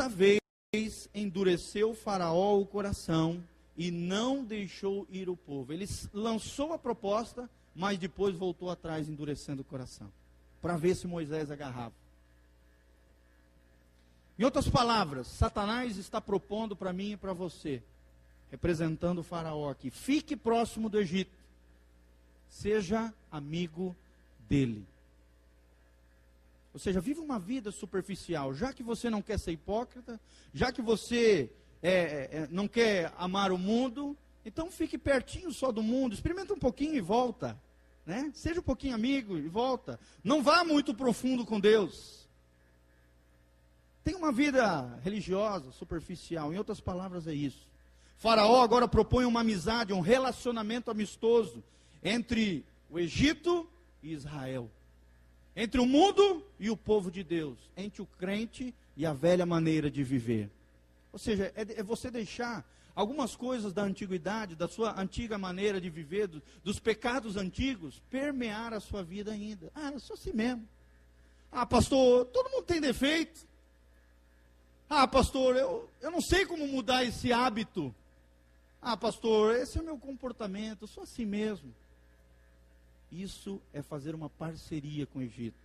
Desta vez endureceu Faraó o coração e não deixou ir o povo. Ele lançou a proposta, mas depois voltou atrás, endurecendo o coração, para ver se Moisés agarrava. Em outras palavras, Satanás está propondo para mim e para você, representando o Faraó aqui: fique próximo do Egito, seja amigo dele. Ou seja, viva uma vida superficial. Já que você não quer ser hipócrita, já que você é, é, é, não quer amar o mundo, então fique pertinho só do mundo, experimenta um pouquinho e volta. Né? Seja um pouquinho amigo e volta. Não vá muito profundo com Deus. Tem uma vida religiosa, superficial. Em outras palavras, é isso. Faraó agora propõe uma amizade, um relacionamento amistoso entre o Egito e Israel entre o mundo e o povo de Deus, entre o crente e a velha maneira de viver. Ou seja, é, é você deixar algumas coisas da antiguidade, da sua antiga maneira de viver, do, dos pecados antigos, permear a sua vida ainda. Ah, eu sou assim mesmo. Ah, pastor, todo mundo tem defeito. Ah, pastor, eu, eu não sei como mudar esse hábito. Ah, pastor, esse é o meu comportamento, eu sou assim mesmo. Isso é fazer uma parceria com o Egito.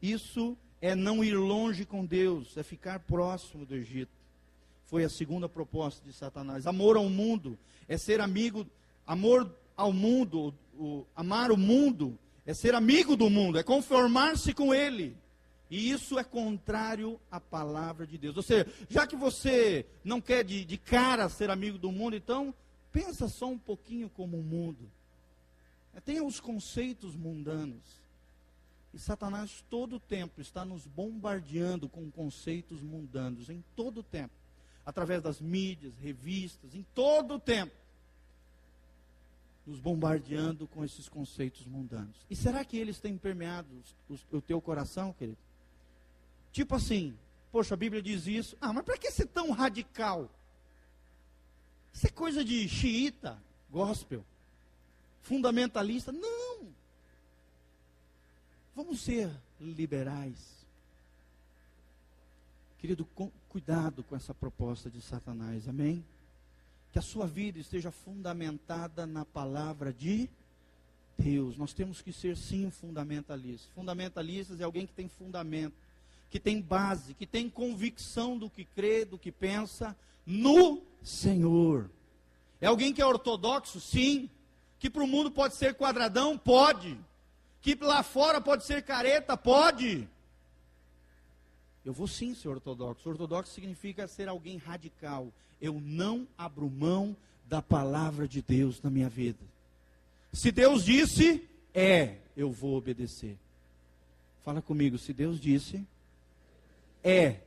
Isso é não ir longe com Deus, é ficar próximo do Egito. Foi a segunda proposta de Satanás. Amor ao mundo é ser amigo, amor ao mundo, o, amar o mundo é ser amigo do mundo, é conformar-se com ele. E isso é contrário à palavra de Deus. Ou seja, já que você não quer de, de cara ser amigo do mundo, então pensa só um pouquinho como o mundo. É, tem os conceitos mundanos. E Satanás todo o tempo está nos bombardeando com conceitos mundanos, em todo o tempo. Através das mídias, revistas, em todo o tempo. Nos bombardeando com esses conceitos mundanos. E será que eles têm permeado o, o teu coração, querido? Tipo assim, poxa, a Bíblia diz isso. Ah, mas para que ser tão radical? Isso é coisa de xiita, gospel fundamentalista. Não! Vamos ser liberais. Querido, cuidado com essa proposta de Satanás, amém? Que a sua vida esteja fundamentada na palavra de Deus. Nós temos que ser, sim, fundamentalistas. Fundamentalistas é alguém que tem fundamento, que tem base, que tem convicção do que crê, do que pensa no Senhor. É alguém que é ortodoxo, sim, que para o mundo pode ser quadradão? Pode. Que lá fora pode ser careta? Pode. Eu vou sim ser ortodoxo. Ortodoxo significa ser alguém radical. Eu não abro mão da palavra de Deus na minha vida. Se Deus disse, é, eu vou obedecer. Fala comigo, se Deus disse, é,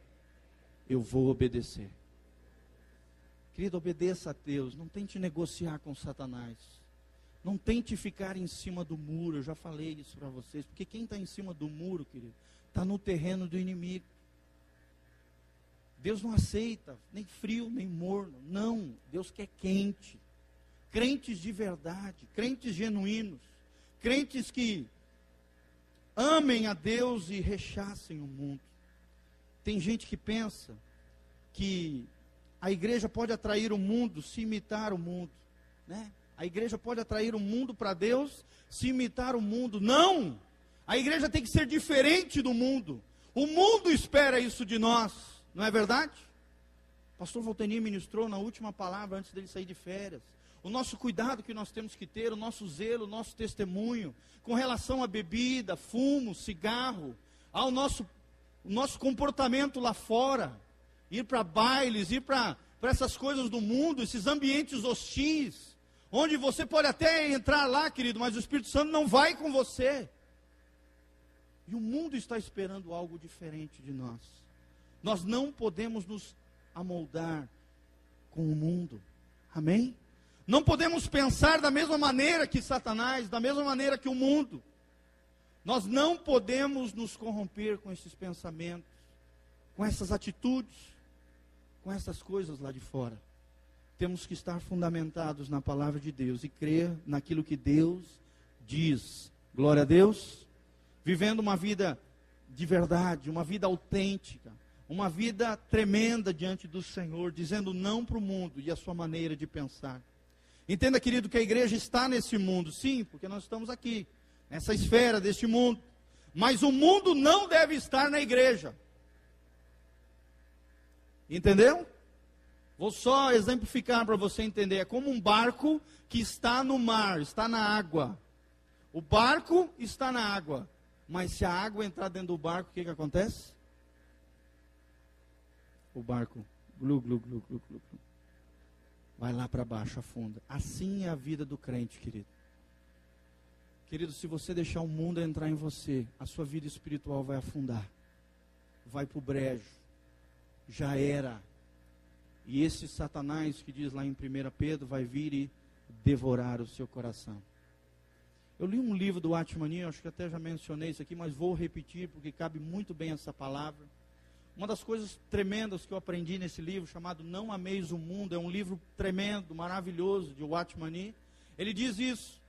eu vou obedecer. Querido, obedeça a Deus, não tente negociar com Satanás. Não tente ficar em cima do muro, eu já falei isso para vocês, porque quem está em cima do muro, querido, está no terreno do inimigo. Deus não aceita nem frio, nem morno. Não, Deus quer quente. Crentes de verdade, crentes genuínos, crentes que amem a Deus e rechacem o mundo. Tem gente que pensa que a igreja pode atrair o mundo se imitar o mundo, né? A igreja pode atrair o mundo para Deus se imitar o mundo. Não! A igreja tem que ser diferente do mundo. O mundo espera isso de nós, não é verdade? O pastor Volteni ministrou na última palavra antes dele sair de férias. O nosso cuidado que nós temos que ter, o nosso zelo, o nosso testemunho com relação à bebida, fumo, cigarro, ao nosso, nosso comportamento lá fora, ir para bailes, ir para essas coisas do mundo, esses ambientes hostis onde você pode até entrar lá, querido, mas o Espírito Santo não vai com você. E o mundo está esperando algo diferente de nós. Nós não podemos nos amoldar com o mundo. Amém? Não podemos pensar da mesma maneira que Satanás, da mesma maneira que o mundo. Nós não podemos nos corromper com esses pensamentos, com essas atitudes, com essas coisas lá de fora temos que estar fundamentados na palavra de Deus e crer naquilo que Deus diz. Glória a Deus. Vivendo uma vida de verdade, uma vida autêntica, uma vida tremenda diante do Senhor, dizendo não para o mundo e a sua maneira de pensar. Entenda, querido, que a igreja está nesse mundo, sim, porque nós estamos aqui, nessa esfera deste mundo. Mas o mundo não deve estar na igreja. Entendeu? Vou só exemplificar para você entender. É como um barco que está no mar, está na água. O barco está na água. Mas se a água entrar dentro do barco, o que, que acontece? O barco, glu, glu, glu, glu, glu, glu. Vai lá para baixo, afunda. Assim é a vida do crente, querido. Querido, se você deixar o mundo entrar em você, a sua vida espiritual vai afundar. Vai para o brejo. Já era. E esse Satanás que diz lá em 1 Pedro vai vir e devorar o seu coração. Eu li um livro do Atmani, acho que até já mencionei isso aqui, mas vou repetir porque cabe muito bem essa palavra. Uma das coisas tremendas que eu aprendi nesse livro, chamado Não Ameis o Mundo, é um livro tremendo, maravilhoso, de Watchmani. Ele diz isso.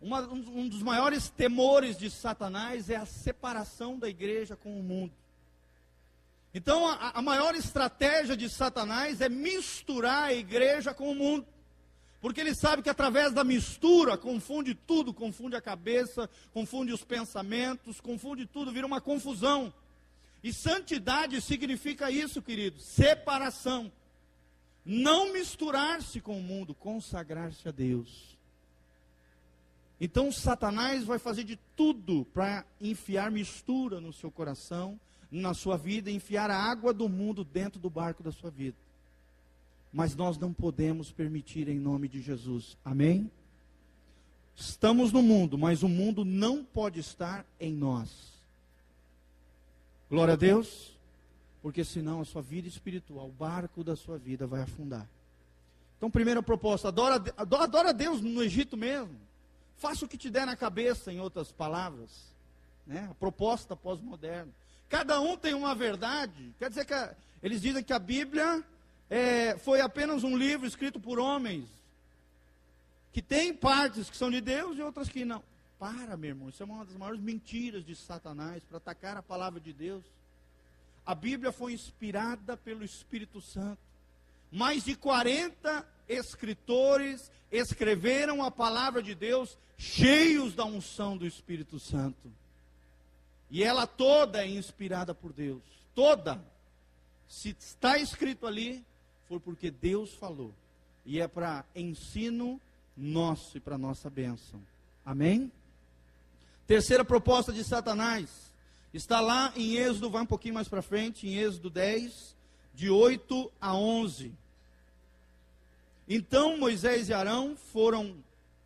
Uma, um, um dos maiores temores de Satanás é a separação da igreja com o mundo. Então, a, a maior estratégia de Satanás é misturar a igreja com o mundo. Porque ele sabe que através da mistura confunde tudo, confunde a cabeça, confunde os pensamentos, confunde tudo, vira uma confusão. E santidade significa isso, querido: separação. Não misturar-se com o mundo, consagrar-se a Deus. Então Satanás vai fazer de tudo para enfiar mistura no seu coração, na sua vida, enfiar a água do mundo dentro do barco da sua vida. Mas nós não podemos permitir em nome de Jesus. Amém? Estamos no mundo, mas o mundo não pode estar em nós. Glória a Deus, porque senão a sua vida espiritual, o barco da sua vida vai afundar. Então, primeira proposta, adora, adora Deus no Egito mesmo. Faça o que te der na cabeça, em outras palavras. Né? A proposta pós-moderna. Cada um tem uma verdade. Quer dizer que a, eles dizem que a Bíblia é, foi apenas um livro escrito por homens. Que tem partes que são de Deus e outras que não. Para, meu irmão. Isso é uma das maiores mentiras de Satanás para atacar a palavra de Deus. A Bíblia foi inspirada pelo Espírito Santo. Mais de 40 escritores escreveram a palavra de Deus cheios da unção do Espírito Santo. E ela toda é inspirada por Deus. Toda. Se está escrito ali, foi porque Deus falou. E é para ensino nosso e para nossa bênção. Amém? Terceira proposta de Satanás. Está lá em Êxodo, vai um pouquinho mais para frente, em Êxodo 10, de 8 a 11. Então Moisés e Arão foram,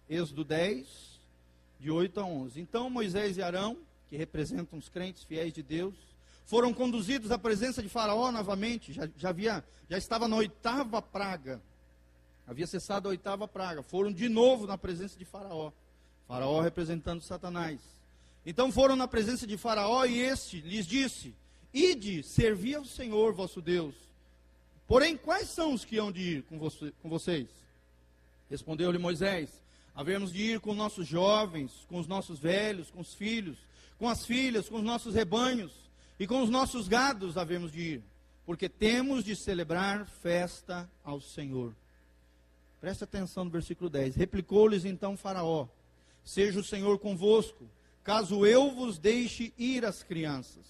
Êxodo 10, de 8 a 11. Então Moisés e Arão, que representam os crentes fiéis de Deus, foram conduzidos à presença de Faraó novamente. Já, já, havia, já estava na oitava praga. Havia cessado a oitava praga. Foram de novo na presença de Faraó. Faraó representando Satanás. Então foram na presença de Faraó e este lhes disse: Ide, servi ao Senhor vosso Deus Porém, quais são os que hão de ir com, você, com vocês? Respondeu-lhe Moisés: Havemos de ir com nossos jovens, com os nossos velhos, com os filhos, com as filhas, com os nossos rebanhos e com os nossos gados havemos de ir, porque temos de celebrar festa ao Senhor. Preste atenção no versículo 10. Replicou-lhes então Faraó: Seja o Senhor convosco, caso eu vos deixe ir as crianças.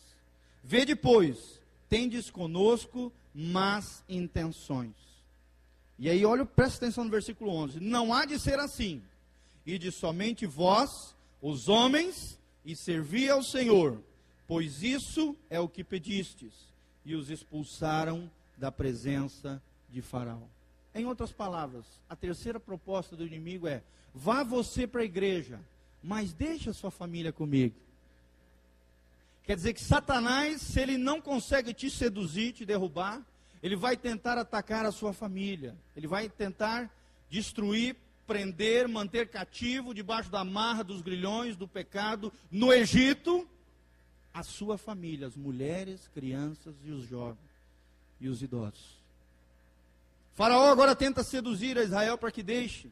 Vede, pois, tendes conosco más intenções. E aí, olha, presta atenção no versículo 11: Não há de ser assim, e de somente vós, os homens, e servi ao Senhor, pois isso é o que pedistes. E os expulsaram da presença de Faraó. Em outras palavras, a terceira proposta do inimigo é: vá você para a igreja, mas deixe a sua família comigo. Quer dizer que Satanás, se ele não consegue te seduzir, te derrubar, ele vai tentar atacar a sua família, ele vai tentar destruir, prender, manter cativo, debaixo da marra dos grilhões do pecado, no Egito, a sua família, as mulheres, crianças e os jovens e os idosos. Faraó agora tenta seduzir a Israel para que deixe